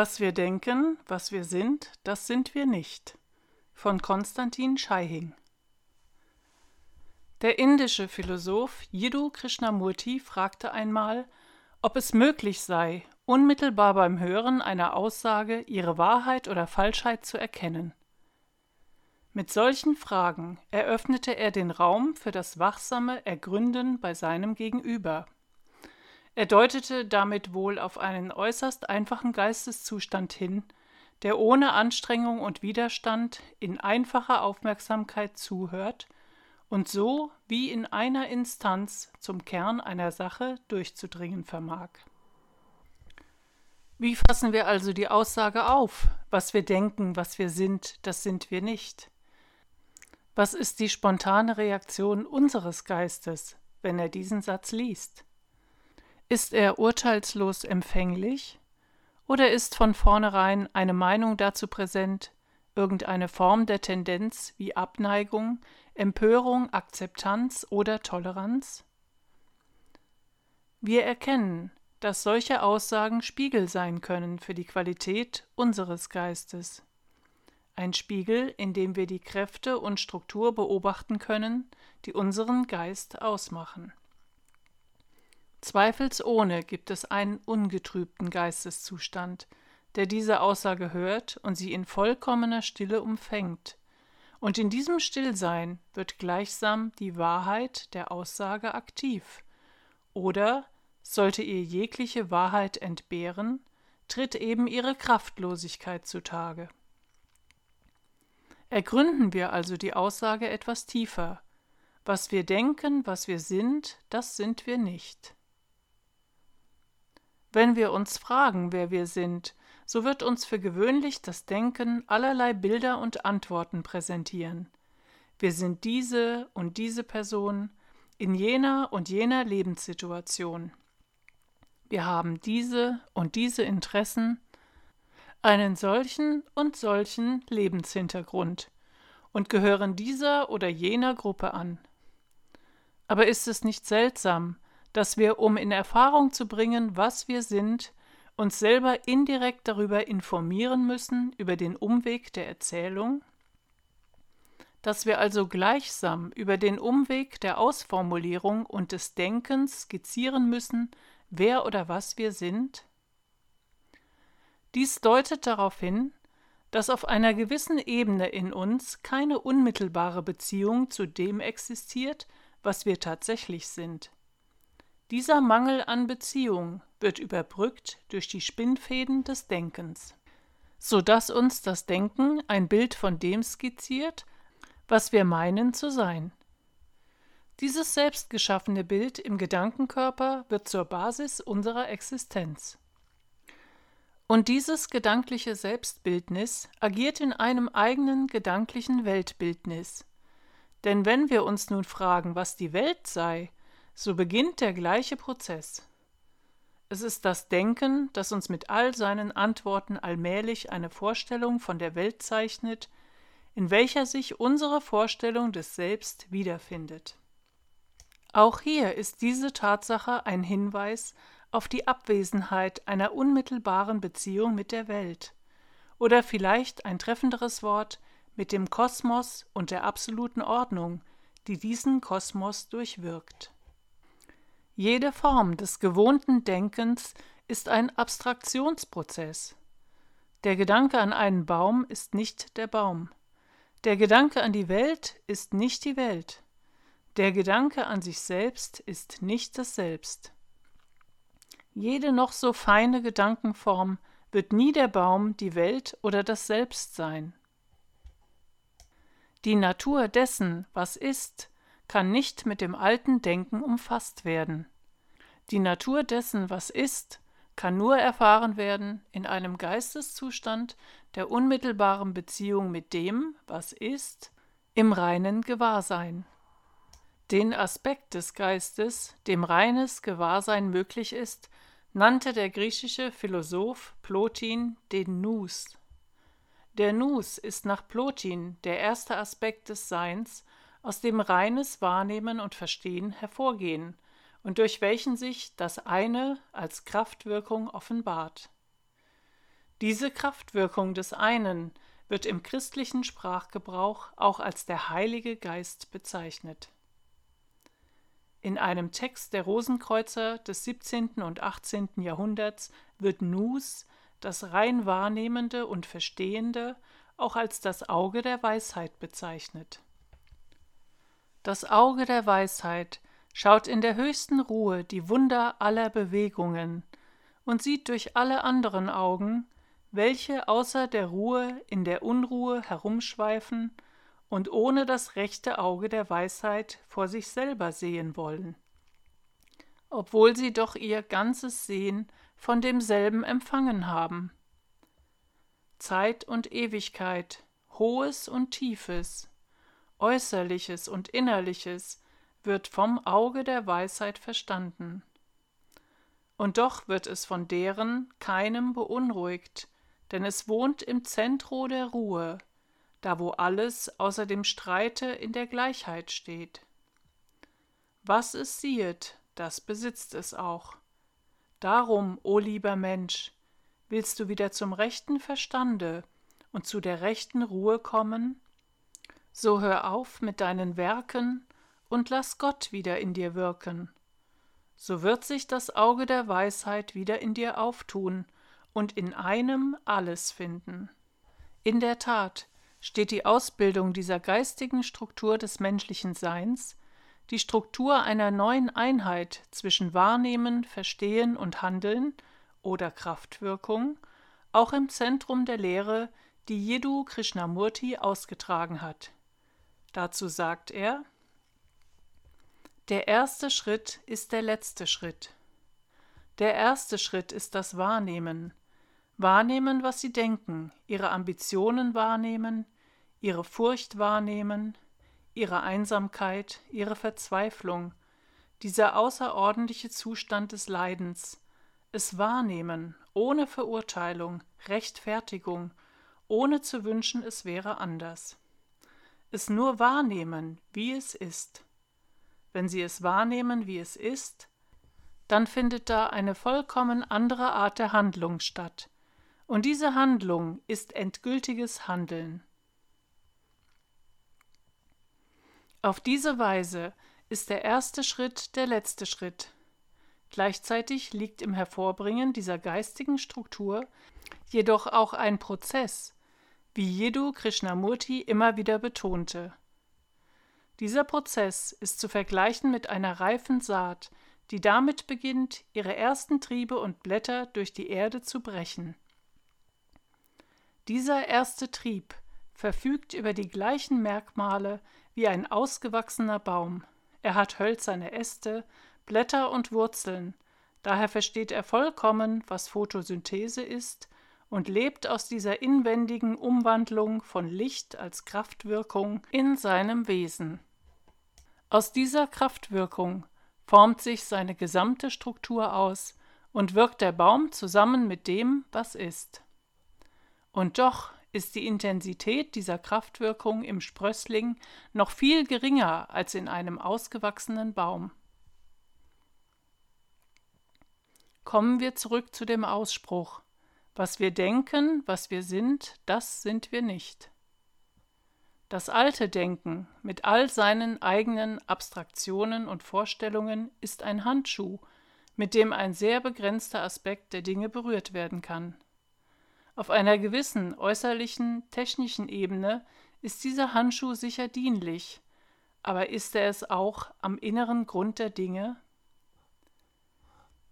Was wir denken, was wir sind, das sind wir nicht. Von Konstantin Scheihing. Der indische Philosoph Jiddu Krishnamurti fragte einmal, ob es möglich sei, unmittelbar beim Hören einer Aussage ihre Wahrheit oder Falschheit zu erkennen. Mit solchen Fragen eröffnete er den Raum für das wachsame Ergründen bei seinem Gegenüber. Er deutete damit wohl auf einen äußerst einfachen Geisteszustand hin, der ohne Anstrengung und Widerstand in einfacher Aufmerksamkeit zuhört und so wie in einer Instanz zum Kern einer Sache durchzudringen vermag. Wie fassen wir also die Aussage auf? Was wir denken, was wir sind, das sind wir nicht. Was ist die spontane Reaktion unseres Geistes, wenn er diesen Satz liest? Ist er urteilslos empfänglich oder ist von vornherein eine Meinung dazu präsent, irgendeine Form der Tendenz wie Abneigung, Empörung, Akzeptanz oder Toleranz? Wir erkennen, dass solche Aussagen Spiegel sein können für die Qualität unseres Geistes. Ein Spiegel, in dem wir die Kräfte und Struktur beobachten können, die unseren Geist ausmachen. Zweifelsohne gibt es einen ungetrübten Geisteszustand, der diese Aussage hört und sie in vollkommener Stille umfängt. Und in diesem Stillsein wird gleichsam die Wahrheit der Aussage aktiv. Oder, sollte ihr jegliche Wahrheit entbehren, tritt eben ihre Kraftlosigkeit zutage. Ergründen wir also die Aussage etwas tiefer. Was wir denken, was wir sind, das sind wir nicht. Wenn wir uns fragen, wer wir sind, so wird uns für gewöhnlich das Denken allerlei Bilder und Antworten präsentieren. Wir sind diese und diese Person in jener und jener Lebenssituation. Wir haben diese und diese Interessen, einen solchen und solchen Lebenshintergrund und gehören dieser oder jener Gruppe an. Aber ist es nicht seltsam, dass wir, um in Erfahrung zu bringen, was wir sind, uns selber indirekt darüber informieren müssen, über den Umweg der Erzählung? Dass wir also gleichsam über den Umweg der Ausformulierung und des Denkens skizzieren müssen, wer oder was wir sind? Dies deutet darauf hin, dass auf einer gewissen Ebene in uns keine unmittelbare Beziehung zu dem existiert, was wir tatsächlich sind. Dieser Mangel an Beziehung wird überbrückt durch die Spinnfäden des Denkens, so dass uns das Denken ein Bild von dem skizziert, was wir meinen zu sein. Dieses selbstgeschaffene Bild im Gedankenkörper wird zur Basis unserer Existenz. Und dieses gedankliche Selbstbildnis agiert in einem eigenen gedanklichen Weltbildnis. Denn wenn wir uns nun fragen, was die Welt sei, so beginnt der gleiche Prozess. Es ist das Denken, das uns mit all seinen Antworten allmählich eine Vorstellung von der Welt zeichnet, in welcher sich unsere Vorstellung des Selbst wiederfindet. Auch hier ist diese Tatsache ein Hinweis auf die Abwesenheit einer unmittelbaren Beziehung mit der Welt, oder vielleicht ein treffenderes Wort mit dem Kosmos und der absoluten Ordnung, die diesen Kosmos durchwirkt. Jede Form des gewohnten Denkens ist ein Abstraktionsprozess. Der Gedanke an einen Baum ist nicht der Baum. Der Gedanke an die Welt ist nicht die Welt. Der Gedanke an sich selbst ist nicht das Selbst. Jede noch so feine Gedankenform wird nie der Baum, die Welt oder das Selbst sein. Die Natur dessen, was ist, kann nicht mit dem alten Denken umfasst werden. Die Natur dessen, was ist, kann nur erfahren werden in einem Geisteszustand der unmittelbaren Beziehung mit dem, was ist, im reinen Gewahrsein. Den Aspekt des Geistes, dem reines Gewahrsein möglich ist, nannte der griechische Philosoph Plotin den Nous. Der Nous ist nach Plotin der erste Aspekt des Seins, aus dem reines Wahrnehmen und Verstehen hervorgehen und durch welchen sich das eine als Kraftwirkung offenbart. Diese Kraftwirkung des einen wird im christlichen Sprachgebrauch auch als der Heilige Geist bezeichnet. In einem Text der Rosenkreuzer des 17. und 18. Jahrhunderts wird Nus, das rein Wahrnehmende und Verstehende, auch als das Auge der Weisheit bezeichnet. Das Auge der Weisheit schaut in der höchsten Ruhe die Wunder aller Bewegungen und sieht durch alle anderen Augen, welche außer der Ruhe in der Unruhe herumschweifen und ohne das rechte Auge der Weisheit vor sich selber sehen wollen, obwohl sie doch ihr ganzes Sehen von demselben empfangen haben. Zeit und Ewigkeit, Hohes und Tiefes, Äußerliches und Innerliches wird vom Auge der Weisheit verstanden. Und doch wird es von deren keinem beunruhigt, denn es wohnt im Zentro der Ruhe, da wo alles außer dem Streite in der Gleichheit steht. Was es siehet, das besitzt es auch. Darum, o lieber Mensch, willst du wieder zum rechten Verstande und zu der rechten Ruhe kommen? So hör auf mit deinen Werken und lass Gott wieder in dir wirken. So wird sich das Auge der Weisheit wieder in dir auftun und in einem alles finden. In der Tat, steht die Ausbildung dieser geistigen Struktur des menschlichen Seins, die Struktur einer neuen Einheit zwischen Wahrnehmen, Verstehen und Handeln oder Kraftwirkung, auch im Zentrum der Lehre, die Jiddu Krishnamurti ausgetragen hat. Dazu sagt er, der erste Schritt ist der letzte Schritt. Der erste Schritt ist das Wahrnehmen, Wahrnehmen, was sie denken, ihre Ambitionen wahrnehmen, ihre Furcht wahrnehmen, ihre Einsamkeit, ihre Verzweiflung, dieser außerordentliche Zustand des Leidens, es wahrnehmen, ohne Verurteilung, Rechtfertigung, ohne zu wünschen, es wäre anders. Es nur wahrnehmen, wie es ist. Wenn sie es wahrnehmen, wie es ist, dann findet da eine vollkommen andere Art der Handlung statt, und diese Handlung ist endgültiges Handeln. Auf diese Weise ist der erste Schritt der letzte Schritt. Gleichzeitig liegt im Hervorbringen dieser geistigen Struktur jedoch auch ein Prozess, wie Jiddu Krishnamurti immer wieder betonte. Dieser Prozess ist zu vergleichen mit einer reifen Saat, die damit beginnt, ihre ersten Triebe und Blätter durch die Erde zu brechen. Dieser erste Trieb verfügt über die gleichen Merkmale wie ein ausgewachsener Baum. Er hat hölzerne Äste, Blätter und Wurzeln, daher versteht er vollkommen, was Photosynthese ist und lebt aus dieser inwendigen Umwandlung von Licht als Kraftwirkung in seinem Wesen. Aus dieser Kraftwirkung formt sich seine gesamte Struktur aus und wirkt der Baum zusammen mit dem, was ist. Und doch ist die Intensität dieser Kraftwirkung im Sprössling noch viel geringer als in einem ausgewachsenen Baum. Kommen wir zurück zu dem Ausspruch Was wir denken, was wir sind, das sind wir nicht. Das alte Denken mit all seinen eigenen Abstraktionen und Vorstellungen ist ein Handschuh, mit dem ein sehr begrenzter Aspekt der Dinge berührt werden kann. Auf einer gewissen äußerlichen, technischen Ebene ist dieser Handschuh sicher dienlich, aber ist er es auch am inneren Grund der Dinge?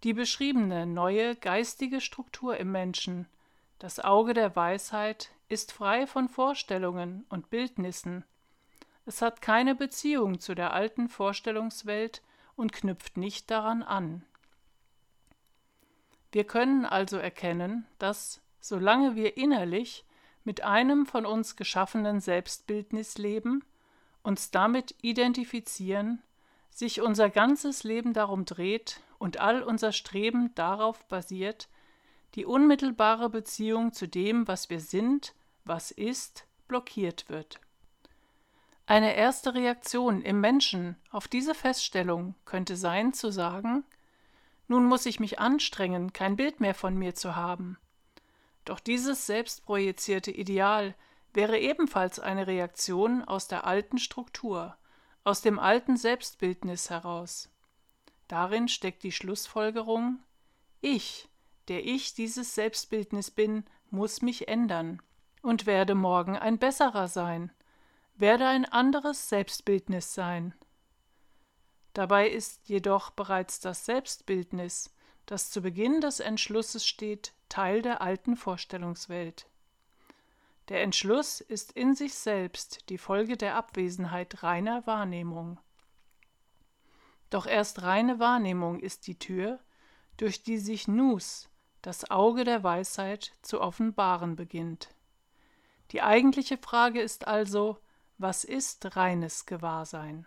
Die beschriebene neue geistige Struktur im Menschen, das Auge der Weisheit, ist frei von Vorstellungen und Bildnissen. Es hat keine Beziehung zu der alten Vorstellungswelt und knüpft nicht daran an. Wir können also erkennen, dass solange wir innerlich mit einem von uns geschaffenen Selbstbildnis leben, uns damit identifizieren, sich unser ganzes Leben darum dreht und all unser Streben darauf basiert, die unmittelbare Beziehung zu dem, was wir sind, was ist, blockiert wird. Eine erste Reaktion im Menschen auf diese Feststellung könnte sein zu sagen, nun muss ich mich anstrengen, kein Bild mehr von mir zu haben, Doch dieses selbstprojizierte Ideal wäre ebenfalls eine Reaktion aus der alten Struktur, aus dem alten Selbstbildnis heraus. Darin steckt die Schlussfolgerung Ich, der ich dieses Selbstbildnis bin, muss mich ändern und werde morgen ein besserer sein, werde ein anderes Selbstbildnis sein. Dabei ist jedoch bereits das Selbstbildnis, das zu Beginn des Entschlusses steht, Teil der alten Vorstellungswelt. Der Entschluss ist in sich selbst die Folge der Abwesenheit reiner Wahrnehmung. Doch erst reine Wahrnehmung ist die Tür, durch die sich Nus, das Auge der Weisheit, zu offenbaren beginnt. Die eigentliche Frage ist also, was ist reines Gewahrsein?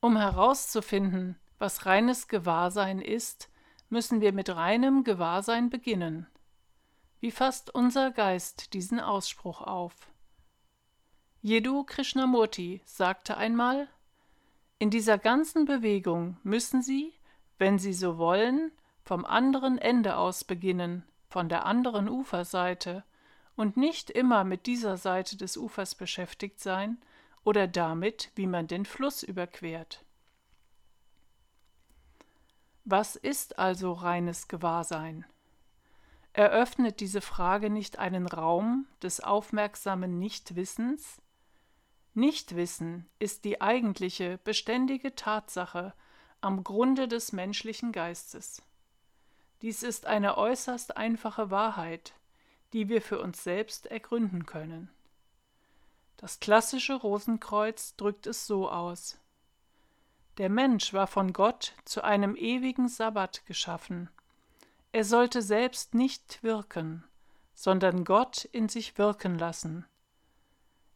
Um herauszufinden, was reines Gewahrsein ist, müssen wir mit reinem Gewahrsein beginnen. Wie fasst unser Geist diesen Ausspruch auf? Jedu Krishnamurti sagte einmal, in dieser ganzen Bewegung müssen Sie, wenn Sie so wollen, vom anderen Ende aus beginnen, von der anderen Uferseite, und nicht immer mit dieser Seite des Ufers beschäftigt sein oder damit, wie man den Fluss überquert. Was ist also reines Gewahrsein? Eröffnet diese Frage nicht einen Raum des aufmerksamen Nichtwissens? Nichtwissen ist die eigentliche, beständige Tatsache am Grunde des menschlichen Geistes. Dies ist eine äußerst einfache Wahrheit, die wir für uns selbst ergründen können. Das klassische Rosenkreuz drückt es so aus. Der Mensch war von Gott zu einem ewigen Sabbat geschaffen. Er sollte selbst nicht wirken, sondern Gott in sich wirken lassen.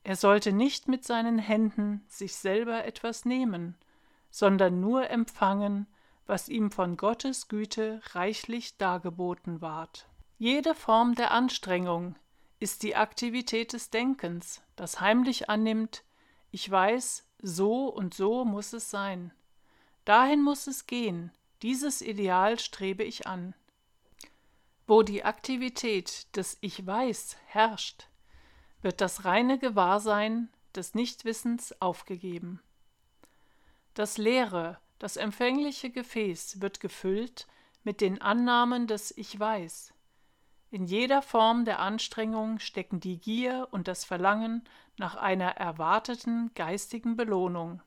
Er sollte nicht mit seinen Händen sich selber etwas nehmen, sondern nur empfangen, was ihm von Gottes Güte reichlich dargeboten ward. Jede Form der Anstrengung ist die Aktivität des Denkens, das heimlich annimmt, ich weiß, so und so muss es sein. Dahin muss es gehen, dieses Ideal strebe ich an. Wo die Aktivität des Ich weiß herrscht, wird das reine Gewahrsein des Nichtwissens aufgegeben. Das leere, das empfängliche Gefäß wird gefüllt mit den Annahmen des Ich weiß, in jeder Form der Anstrengung stecken die Gier und das Verlangen nach einer erwarteten geistigen Belohnung.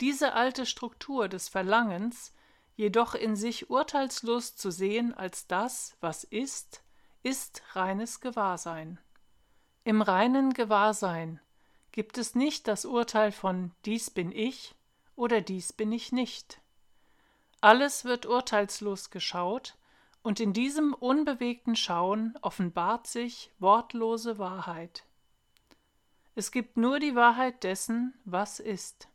Diese alte Struktur des Verlangens, jedoch in sich urteilslos zu sehen als das, was ist, ist reines Gewahrsein. Im reinen Gewahrsein gibt es nicht das Urteil von dies bin ich oder dies bin ich nicht. Alles wird urteilslos geschaut, und in diesem unbewegten Schauen offenbart sich wortlose Wahrheit. Es gibt nur die Wahrheit dessen, was ist.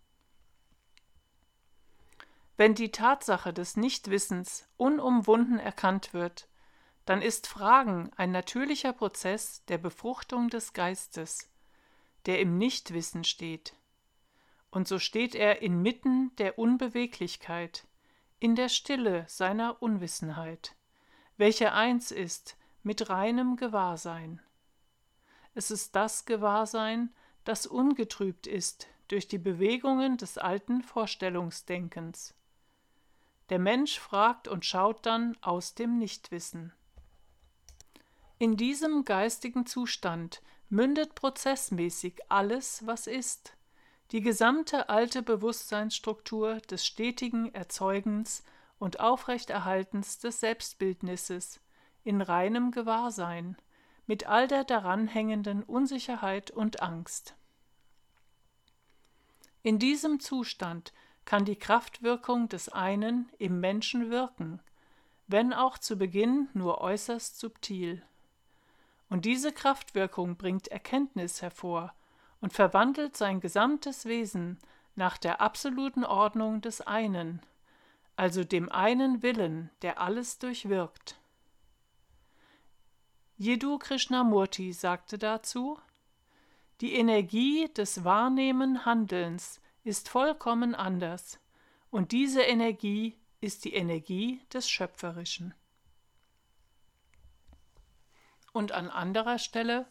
Wenn die Tatsache des Nichtwissens unumwunden erkannt wird, dann ist Fragen ein natürlicher Prozess der Befruchtung des Geistes, der im Nichtwissen steht. Und so steht er inmitten der Unbeweglichkeit, in der Stille seiner Unwissenheit welcher eins ist mit reinem Gewahrsein. Es ist das Gewahrsein, das ungetrübt ist durch die Bewegungen des alten Vorstellungsdenkens. Der Mensch fragt und schaut dann aus dem Nichtwissen. In diesem geistigen Zustand mündet prozessmäßig alles, was ist, die gesamte alte Bewusstseinsstruktur des stetigen Erzeugens und Aufrechterhaltens des Selbstbildnisses in reinem Gewahrsein, mit all der daran hängenden Unsicherheit und Angst. In diesem Zustand kann die Kraftwirkung des einen im Menschen wirken, wenn auch zu Beginn nur äußerst subtil. Und diese Kraftwirkung bringt Erkenntnis hervor und verwandelt sein gesamtes Wesen nach der absoluten Ordnung des einen, also dem einen Willen, der alles durchwirkt. Jiddu Krishnamurti sagte dazu, die Energie des wahrnehmen Handelns ist vollkommen anders, und diese Energie ist die Energie des Schöpferischen. und an anderer Stelle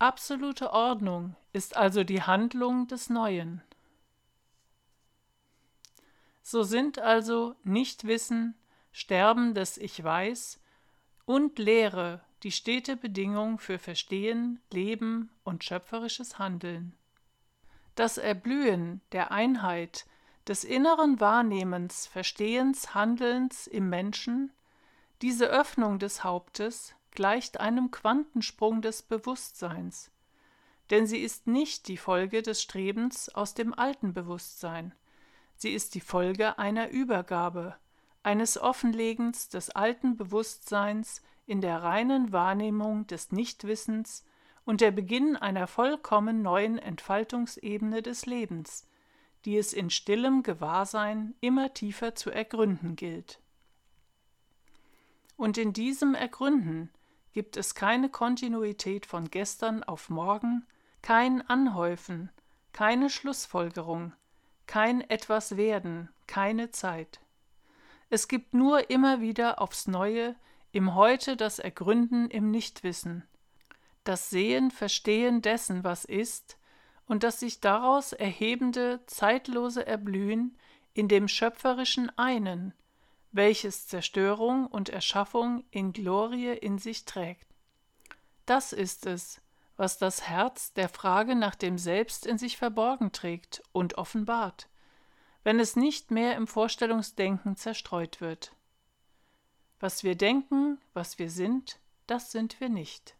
Absolute Ordnung ist also die Handlung des Neuen. So sind also Nichtwissen, Sterben des Ich Weiß und Lehre die stete Bedingung für Verstehen, Leben und schöpferisches Handeln. Das Erblühen der Einheit des inneren Wahrnehmens, Verstehens, Handelns im Menschen, diese Öffnung des Hauptes gleicht einem Quantensprung des Bewusstseins, denn sie ist nicht die Folge des Strebens aus dem alten Bewusstsein, sie ist die Folge einer Übergabe, eines Offenlegens des alten Bewusstseins in der reinen Wahrnehmung des Nichtwissens und der Beginn einer vollkommen neuen Entfaltungsebene des Lebens, die es in stillem Gewahrsein immer tiefer zu ergründen gilt. Und in diesem Ergründen gibt es keine Kontinuität von gestern auf morgen, kein Anhäufen, keine Schlussfolgerung, kein etwas werden, keine Zeit. Es gibt nur immer wieder aufs Neue im Heute das Ergründen im Nichtwissen, das Sehen, Verstehen dessen, was ist, und das sich daraus erhebende, zeitlose Erblühen in dem schöpferischen Einen, welches Zerstörung und Erschaffung in Glorie in sich trägt. Das ist es, was das Herz der Frage nach dem Selbst in sich verborgen trägt und offenbart, wenn es nicht mehr im Vorstellungsdenken zerstreut wird. Was wir denken, was wir sind, das sind wir nicht.